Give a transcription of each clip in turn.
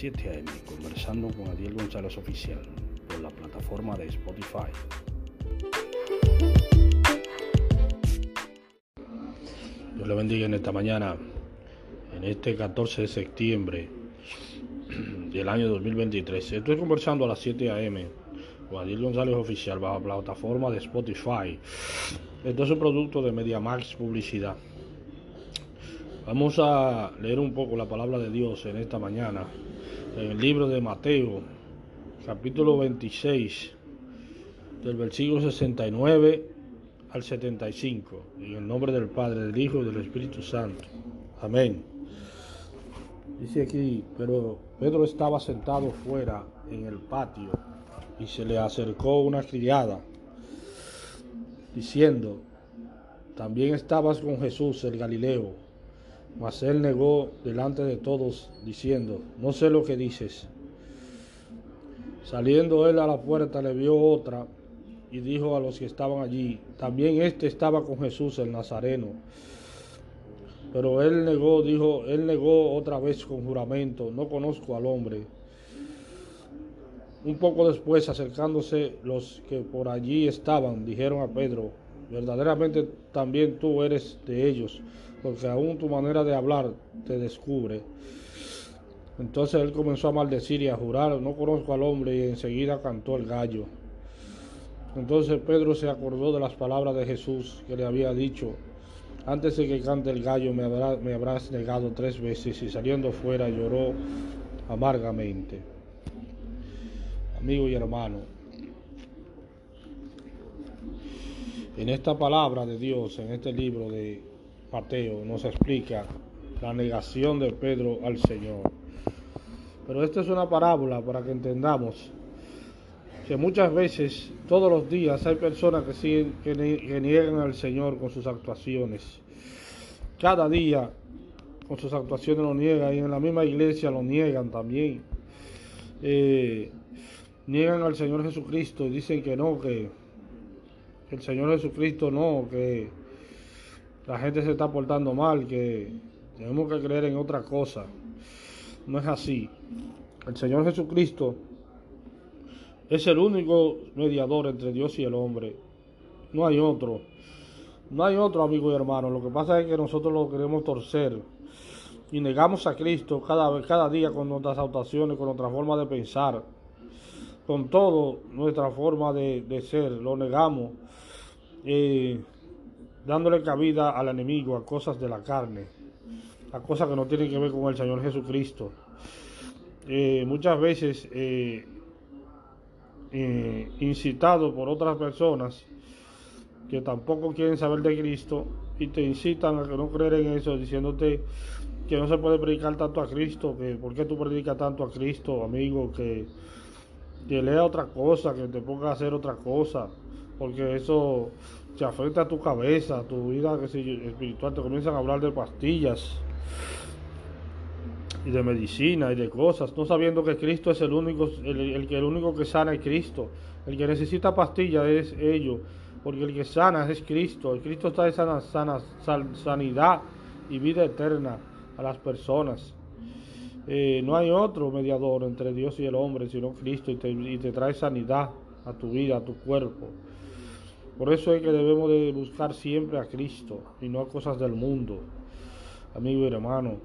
7 a.m. conversando con Adiel González Oficial por la plataforma de Spotify. Dios le bendiga en esta mañana, en este 14 de septiembre del año 2023. Estoy conversando a las 7 a.m. con Adiel González Oficial bajo la plataforma de Spotify. Esto es un producto de MediaMax Publicidad. Vamos a leer un poco la palabra de Dios en esta mañana, en el libro de Mateo, capítulo 26, del versículo 69 al 75, en el nombre del Padre, del Hijo y del Espíritu Santo. Amén. Dice aquí, pero Pedro estaba sentado fuera en el patio y se le acercó una criada, diciendo, también estabas con Jesús el Galileo. Mas él negó delante de todos, diciendo, no sé lo que dices. Saliendo él a la puerta le vio otra y dijo a los que estaban allí, también este estaba con Jesús el Nazareno. Pero él negó, dijo, él negó otra vez con juramento, no conozco al hombre. Un poco después, acercándose los que por allí estaban, dijeron a Pedro, verdaderamente también tú eres de ellos, porque aún tu manera de hablar te descubre. Entonces él comenzó a maldecir y a jurar, no conozco al hombre, y enseguida cantó el gallo. Entonces Pedro se acordó de las palabras de Jesús que le había dicho, antes de que cante el gallo me, habrás negado tres veces, y saliendo fuera lloró amargamente. Amigo y hermano, en esta palabra de Dios, en este libro de Mateo, nos explica la negación de Pedro al Señor. Pero esta es una parábola para que entendamos que muchas veces, todos los días, hay personas que, siguen, que, niegan al Señor con sus actuaciones. Cada día con sus actuaciones lo niegan y en la misma iglesia lo niegan también. Eh, niegan al Señor Jesucristo y dicen que no, que el Señor Jesucristo no, que la gente se está portando mal, que tenemos que creer en otra cosa. No es así. El Señor Jesucristo es el único mediador entre Dios y el hombre. No hay otro. No hay otro amigo y hermano. Lo que pasa es que nosotros lo queremos torcer y negamos a Cristo cada, cada día con nuestras actuaciones, con nuestra forma de pensar, con todo nuestra forma de, de ser. Lo negamos. Eh, dándole cabida al enemigo, a cosas de la carne, a cosas que no tienen que ver con el Señor Jesucristo. Eh, muchas veces eh, eh, incitado por otras personas que tampoco quieren saber de Cristo y te incitan a que no creer en eso, diciéndote que no se puede predicar tanto a Cristo, que por qué tú predicas tanto a Cristo, amigo, que, que lea otra cosa, que te ponga a hacer otra cosa, porque eso te afecta a tu cabeza, tu vida espiritual, te comienzan a hablar de pastillas y de medicina y de cosas, no sabiendo que Cristo es el único, el, que el único que sana es Cristo. El que necesita pastillas es ellos, porque el que sana es Cristo. El Cristo está de sana, sanidad y vida eterna a las personas. Eh, no hay otro mediador entre Dios y el hombre, sino Cristo, y te, y te trae sanidad a tu vida, a tu cuerpo. Por eso es que debemos de buscar siempre a Cristo y no a cosas del mundo, amigo y hermano,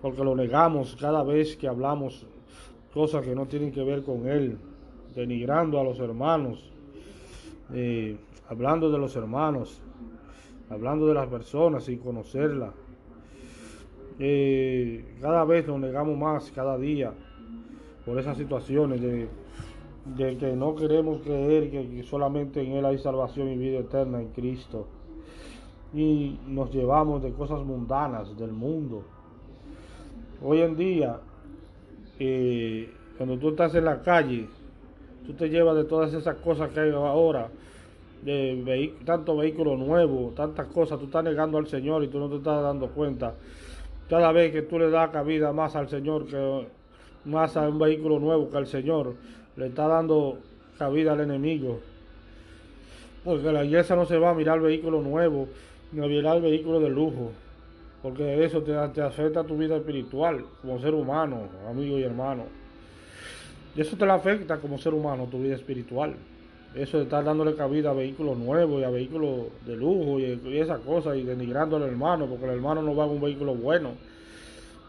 porque lo negamos cada vez que hablamos cosas que no tienen que ver con Él, denigrando a los hermanos, eh, hablando de los hermanos, hablando de las personas sin conocerla. Eh, cada vez nos negamos más, cada día, por esas situaciones de de que no queremos creer que solamente en Él hay salvación y vida eterna en Cristo. Y nos llevamos de cosas mundanas del mundo. Hoy en día, eh, cuando tú estás en la calle, tú te llevas de todas esas cosas que hay ahora, de tanto vehículo nuevo, tantas cosas, tú estás negando al Señor y tú no te estás dando cuenta. Cada vez que tú le das cabida más al Señor que más a un vehículo nuevo que al Señor, le está dando cabida al enemigo. Porque la iglesia no se va a mirar vehículo nuevo, ni a mirar vehículo de lujo. porque eso te, te afecta tu vida espiritual como ser humano, amigo y hermano. Eso te la afecta como ser humano, tu vida espiritual. Eso de estar dándole cabida a vehículos nuevos y a vehículos de lujo y, esas cosas y denigrando al hermano, porque el hermano no va en un vehículo bueno.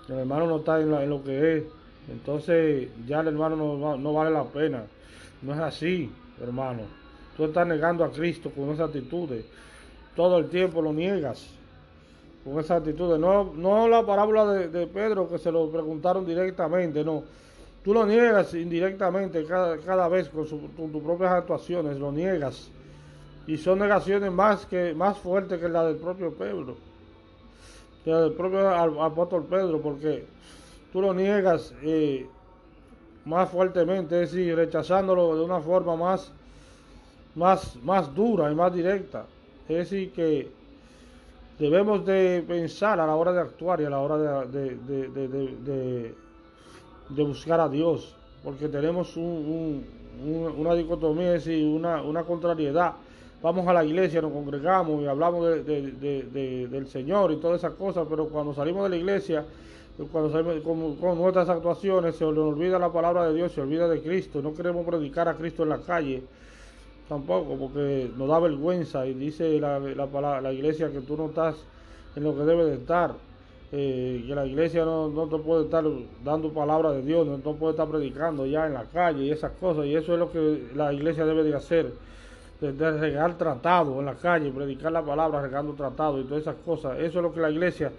El hermano no está en, lo que es. Entonces ya el hermano no, no vale la pena. No es así, hermano. Tú estás negando a Cristo con esas actitudes. Todo el tiempo lo niegas con esas actitudes. No, no la parábola de, Pedro que se lo preguntaron directamente, no. Tú lo niegas indirectamente cada, cada vez con, tus propias actuaciones, lo niegas. Y son negaciones más, que, más fuertes que la del propio Pedro, que la del propio apóstol Pedro, porque tú lo niegas eh, más fuertemente, es decir, rechazándolo de una forma más, más, más dura y más directa. Es decir, que debemos de pensar a la hora de actuar y a la hora de, de, buscar a Dios, porque tenemos una dicotomía, es decir, una, una contrariedad. Vamos a la iglesia, nos congregamos y hablamos del Señor y todas esas cosas, pero cuando salimos de la iglesia, cuando con, con nuestras actuaciones, se olvida la palabra de Dios, se olvida de Cristo, no queremos predicar a Cristo en la calle tampoco, porque nos da vergüenza. Y dice la, la, la iglesia que tú no estás en lo que debe de estar, eh, que la iglesia no, no, te puede estar dando palabra de Dios, no, te puede estar predicando ya en la calle y esas cosas, y eso es lo que la iglesia debe de hacer, de, regar tratado en la calle, predicar la palabra regando tratado y todas esas cosas, eso es lo que la iglesia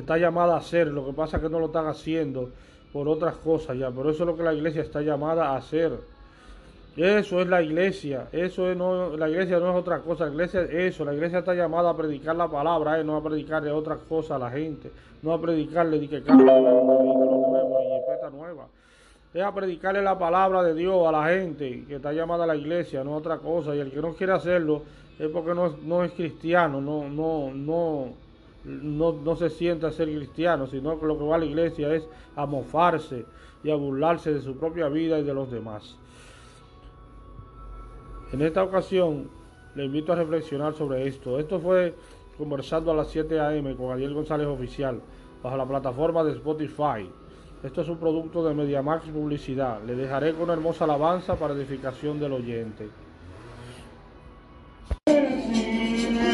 está llamada a hacer, lo que pasa es que no lo están haciendo por otras cosas ya, pero eso es lo que la iglesia está llamada a hacer. Eso es la iglesia, eso es no, la iglesia no es otra cosa, la iglesia es eso, la iglesia está llamada a predicar la palabra, eh, no a predicarle otras cosas a la gente, no a predicarle de que carro nueva, es a predicarle la palabra de Dios a la gente que está llamada a la iglesia, no a otra cosa, y el que no quiere hacerlo es porque no, no es cristiano, no, no, no, no, no se siente a ser cristiano, sino que lo que va a la iglesia es a mofarse y a burlarse de su propia vida y de los demás. En esta ocasión le invito a reflexionar sobre esto. Esto fue conversando a las 7 a.m. con Ariel González Oficial bajo la plataforma de Spotify. Esto es un producto de MediaMax Publicidad. Le dejaré con una hermosa alabanza para edificación del oyente.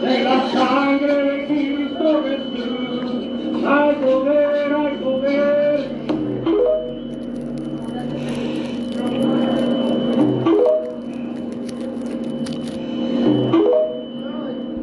nella sangre di Cristo